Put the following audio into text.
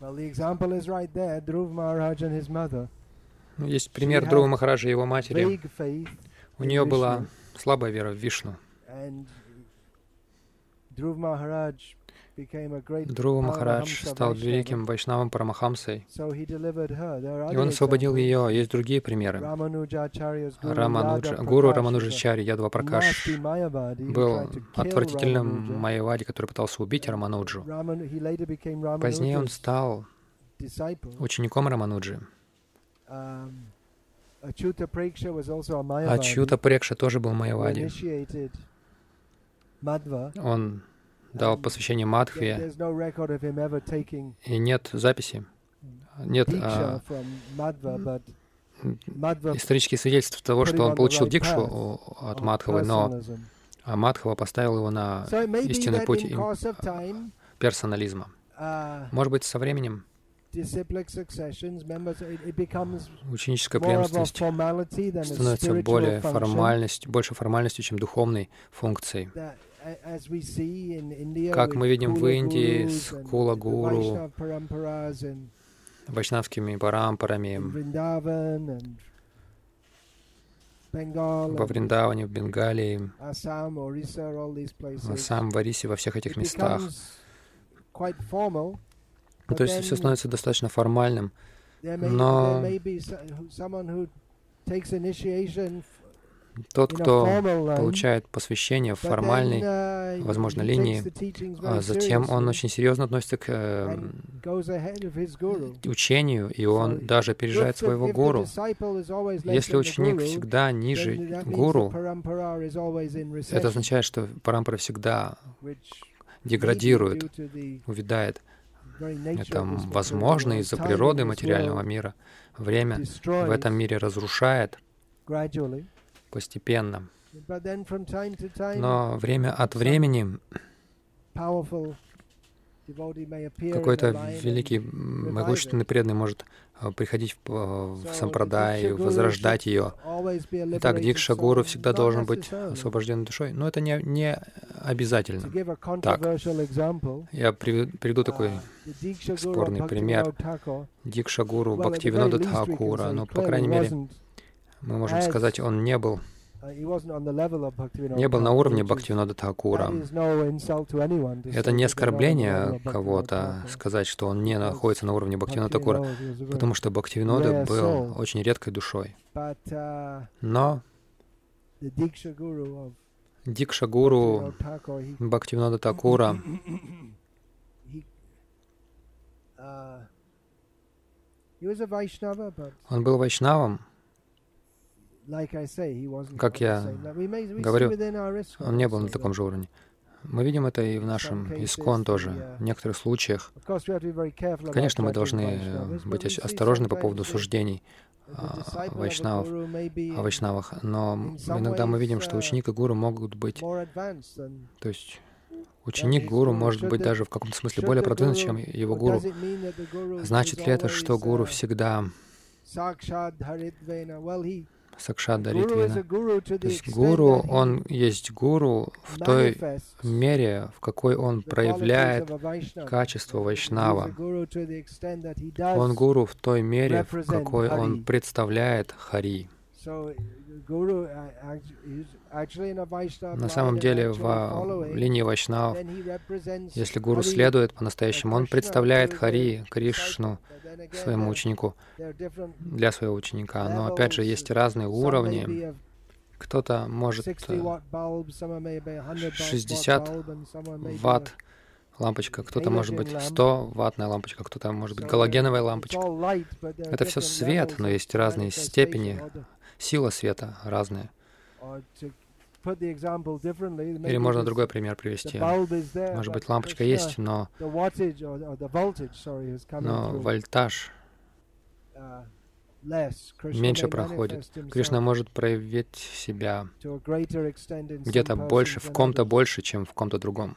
Well, the example is right there. Dhruv Maharaj and his mother. Ну, Есть пример Друва Махараджа и его матери. У нее была слабая вера в Вишну. and Dhruv Maharaj Друва Махарадж стал великим вайшнавом Парамахамсой, и он освободил ее. Есть другие примеры. Рамануджа, гуру Рамануджачари Ядва Пракаш был отвратительным майявади, который пытался убить Рамануджу. Позднее он стал учеником Рамануджи. Um, А Mayavadi Чьюта Прекша тоже был майявади. Он дал посвящение Мадхве, и нет записи, нет а, исторических свидетельств того, что он получил дикшу от of Мадхавы, но а Мадхава поставил его на истинный путь time, персонализма. uh, Может быть, со временем ученическая преемственность становится более function. формальностью, больше формальностью, чем духовной функцией. That, a- as we see in India Как мы видим в Индии с Кула the Гуру, вайшнавскими парампарами, во Вриндаване, в Бенгалии, places. в Ассам, в Арисе, во всех этих местах. Ну, то есть все становится достаточно формальным. Но- Тот, кто получает посвящение в формальной, uh, возможно, линии, а затем он очень серьезно относится к э, учению, и он даже опережает своего гуру. Если ученик всегда ниже гуру, это означает, что парампара всегда деградирует, увядает. Это возможно из-за природы материального мира. Время в этом мире разрушает. Постепенно. Но время от времени какой-то великий, могущественный преданный может э, приходить в, в So, сампрадай, Guru возрождать ее. Итак, Дикша Гуру всегда должен быть освобожденной душой. Но это не, не обязательно. example, Я приведу, такой uh, of спорный пример. Дикша Гуру Бхактивинода Тхакура. Но, по крайней мере, мы можем сказать, он не был, uh, не был на уровне Бхактивинода to Это не оскорбление кого-то сказать, что он не находится на уровне Бхактивинода Такура, потому что Бхактивинода был очень редкой душой. Uh, Но Дикша Гуру Бхактивинода Такура, uh, он был вайшнавом, Как я говорю, он не был на таком же уровне. Мы видим это и в нашем Искон тоже. В некоторых случаях, конечно, мы должны быть осторожны по поводу суждений the а, вайшнавов, о вайшнавах, но иногда мы видим, что uh, ученик и гуру могут быть, то есть ученик гуру может быть даже в каком-то смысле более продвинут, чем его гуру. Значит ли это, что гуру uh, всегда Guru to То есть гуру, он есть гуру в той мере, в какой он проявляет качество вайшнава. Он гуру в той мере, в какой он представляет Хари. Uh, Vaishnava На самом деле, в линии represents если гуру следует по-настоящему, он представляет Хари. Кришну, своему ученику, для своего ученика. Но опять же, есть разные уровни. Кто-то может 60 э, watt bulbs, some are maybe a 100 watt 60 bulb, and some are maybe ватт лампочка, кто-то может быть Halogen lamp. 100 ваттная лампочка, кто-то может быть галогеновая лампочка. Это different свет, но есть разные степени. Сила света разная. Или можно другой пример привести. Может быть, лампочка есть, но, но вольтаж uh, меньше проходит. Кришна может проявить себя где-то больше, в ком-то больше, чем в ком-то другом.